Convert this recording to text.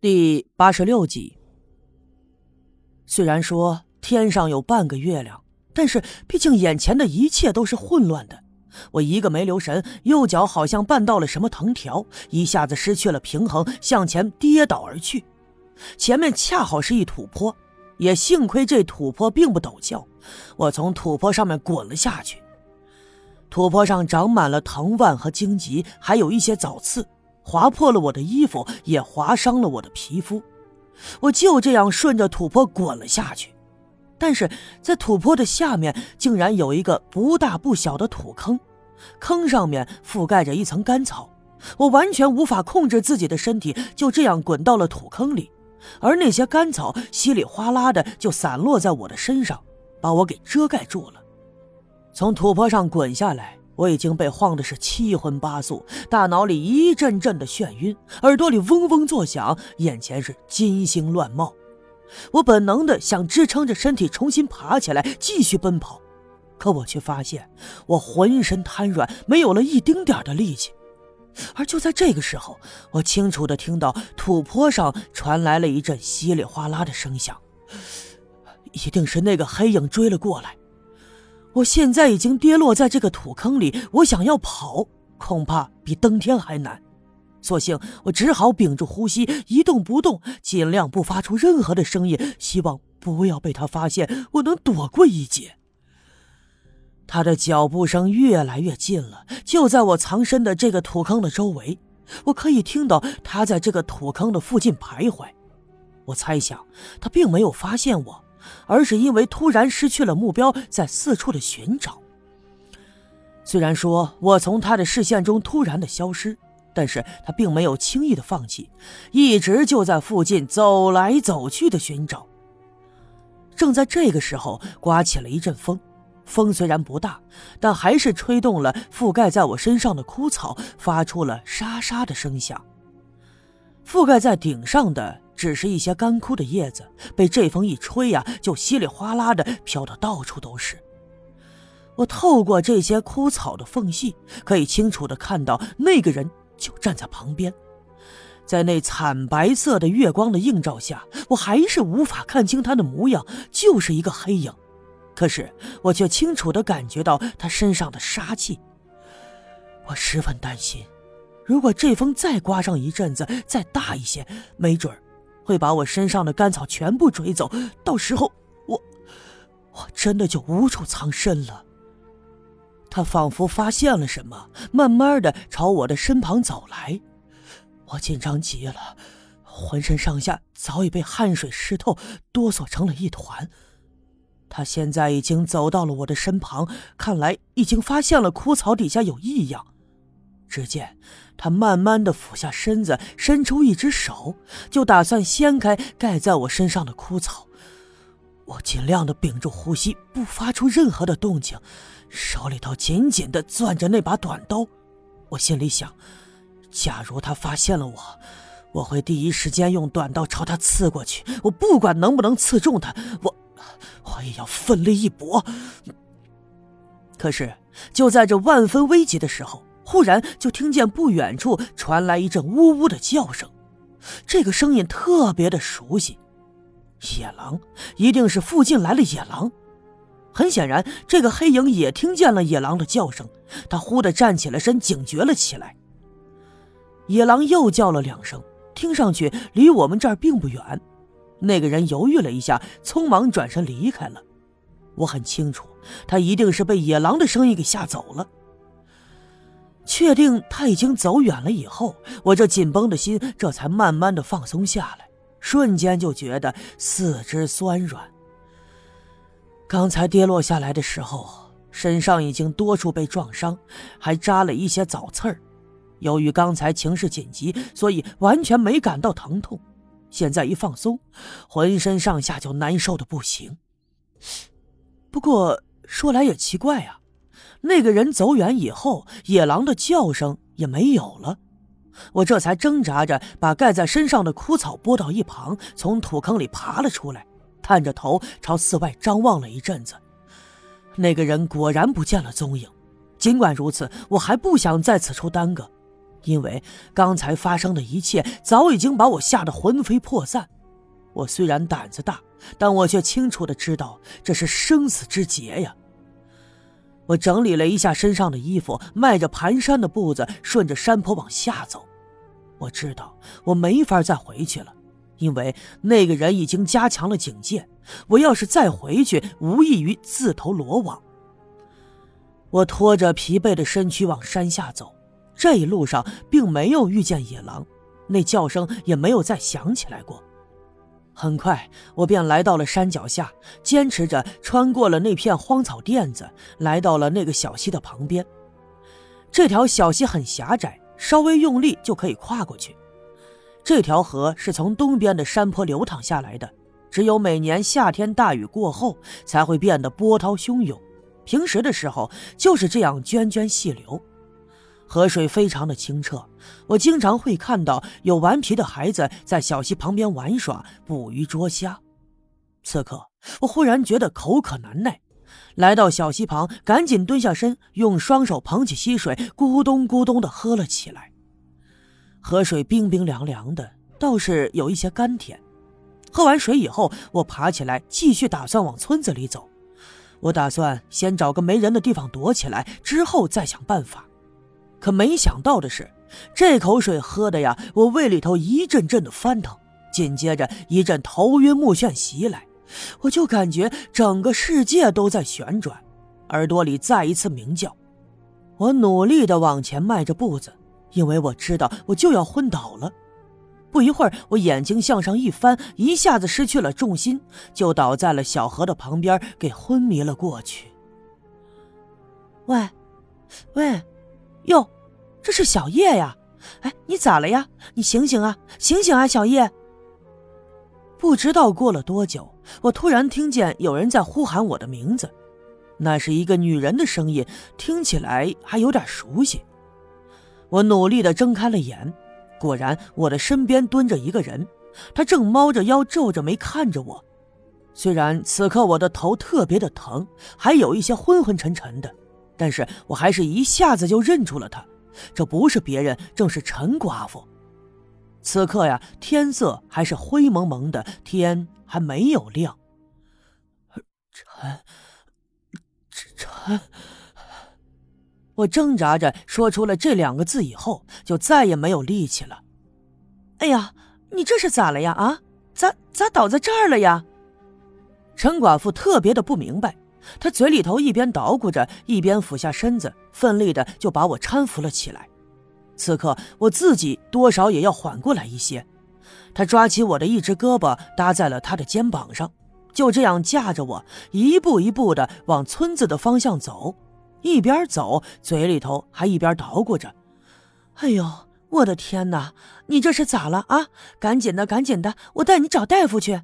第八十六集。虽然说天上有半个月亮，但是毕竟眼前的一切都是混乱的。我一个没留神，右脚好像绊到了什么藤条，一下子失去了平衡，向前跌倒而去。前面恰好是一土坡，也幸亏这土坡并不陡峭，我从土坡上面滚了下去。土坡上长满了藤蔓和荆棘，还有一些藻刺。划破了我的衣服，也划伤了我的皮肤。我就这样顺着土坡滚了下去，但是在土坡的下面竟然有一个不大不小的土坑，坑上面覆盖着一层干草。我完全无法控制自己的身体，就这样滚到了土坑里，而那些干草稀里哗啦的就散落在我的身上，把我给遮盖住了。从土坡上滚下来。我已经被晃的是七荤八素，大脑里一阵阵的眩晕，耳朵里嗡嗡作响，眼前是金星乱冒。我本能的想支撑着身体重新爬起来，继续奔跑，可我却发现我浑身瘫软，没有了一丁点的力气。而就在这个时候，我清楚的听到土坡上传来了一阵稀里哗啦的声响，一定是那个黑影追了过来。我现在已经跌落在这个土坑里，我想要跑，恐怕比登天还难。索性我只好屏住呼吸，一动不动，尽量不发出任何的声音，希望不要被他发现，我能躲过一劫。他的脚步声越来越近了，就在我藏身的这个土坑的周围，我可以听到他在这个土坑的附近徘徊。我猜想，他并没有发现我。而是因为突然失去了目标，在四处的寻找。虽然说我从他的视线中突然的消失，但是他并没有轻易的放弃，一直就在附近走来走去的寻找。正在这个时候，刮起了一阵风，风虽然不大，但还是吹动了覆盖在我身上的枯草，发出了沙沙的声响。覆盖在顶上的。只是一些干枯的叶子，被这风一吹呀，就稀里哗啦的飘得到处都是。我透过这些枯草的缝隙，可以清楚的看到那个人就站在旁边。在那惨白色的月光的映照下，我还是无法看清他的模样，就是一个黑影。可是我却清楚的感觉到他身上的杀气。我十分担心，如果这风再刮上一阵子，再大一些，没准儿。会把我身上的干草全部追走，到时候我我真的就无处藏身了。他仿佛发现了什么，慢慢的朝我的身旁走来，我紧张极了，浑身上下早已被汗水湿透，哆嗦成了一团。他现在已经走到了我的身旁，看来已经发现了枯草底下有异样。只见他慢慢的俯下身子，伸出一只手，就打算掀开盖在我身上的枯草。我尽量的屏住呼吸，不发出任何的动静，手里头紧紧的攥着那把短刀。我心里想，假如他发现了我，我会第一时间用短刀朝他刺过去。我不管能不能刺中他，我我也要奋力一搏。可是就在这万分危急的时候。忽然就听见不远处传来一阵呜呜的叫声，这个声音特别的熟悉，野狼，一定是附近来了野狼。很显然，这个黑影也听见了野狼的叫声，他忽地站起了身，警觉了起来。野狼又叫了两声，听上去离我们这儿并不远。那个人犹豫了一下，匆忙转身离开了。我很清楚，他一定是被野狼的声音给吓走了。确定他已经走远了以后，我这紧绷的心这才慢慢的放松下来，瞬间就觉得四肢酸软。刚才跌落下来的时候，身上已经多处被撞伤，还扎了一些枣刺儿。由于刚才情势紧急，所以完全没感到疼痛。现在一放松，浑身上下就难受的不行。不过说来也奇怪啊。那个人走远以后，野狼的叫声也没有了。我这才挣扎着把盖在身上的枯草拨到一旁，从土坑里爬了出来，探着头朝四外张望了一阵子。那个人果然不见了踪影。尽管如此，我还不想在此处耽搁。因为刚才发生的一切早已经把我吓得魂飞魄散。我虽然胆子大，但我却清楚的知道这是生死之劫呀。我整理了一下身上的衣服，迈着蹒跚的步子，顺着山坡往下走。我知道我没法再回去了，因为那个人已经加强了警戒。我要是再回去，无异于自投罗网。我拖着疲惫的身躯往山下走，这一路上并没有遇见野狼，那叫声也没有再响起来过。很快，我便来到了山脚下，坚持着穿过了那片荒草甸子，来到了那个小溪的旁边。这条小溪很狭窄，稍微用力就可以跨过去。这条河是从东边的山坡流淌下来的，只有每年夏天大雨过后才会变得波涛汹涌，平时的时候就是这样涓涓细流。河水非常的清澈，我经常会看到有顽皮的孩子在小溪旁边玩耍、捕鱼、捉虾。此刻，我忽然觉得口渴难耐，来到小溪旁，赶紧蹲下身，用双手捧起溪水，咕咚咕咚的喝了起来。河水冰冰凉凉的，倒是有一些甘甜。喝完水以后，我爬起来，继续打算往村子里走。我打算先找个没人的地方躲起来，之后再想办法。可没想到的是，这口水喝的呀，我胃里头一阵阵的翻腾，紧接着一阵头晕目眩袭来，我就感觉整个世界都在旋转，耳朵里再一次鸣叫。我努力的往前迈着步子，因为我知道我就要昏倒了。不一会儿，我眼睛向上一翻，一下子失去了重心，就倒在了小河的旁边，给昏迷了过去。喂，喂。哟，这是小叶呀！哎，你咋了呀？你醒醒啊，醒醒啊，小叶！不知道过了多久，我突然听见有人在呼喊我的名字，那是一个女人的声音，听起来还有点熟悉。我努力的睁开了眼，果然我的身边蹲着一个人，他正猫着腰，皱着眉看着我。虽然此刻我的头特别的疼，还有一些昏昏沉沉的。但是我还是一下子就认出了他，这不是别人，正是陈寡妇。此刻呀，天色还是灰蒙蒙的，天还没有亮。陈，陈，我挣扎着说出了这两个字以后，就再也没有力气了。哎呀，你这是咋了呀？啊，咋咋倒在这儿了呀？陈寡妇特别的不明白。他嘴里头一边捣鼓着，一边俯下身子，奋力的就把我搀扶了起来。此刻我自己多少也要缓过来一些。他抓起我的一只胳膊，搭在了他的肩膀上，就这样架着我，一步一步的往村子的方向走，一边走嘴里头还一边捣鼓着：“哎呦，我的天哪，你这是咋了啊？赶紧的，赶紧的，我带你找大夫去。”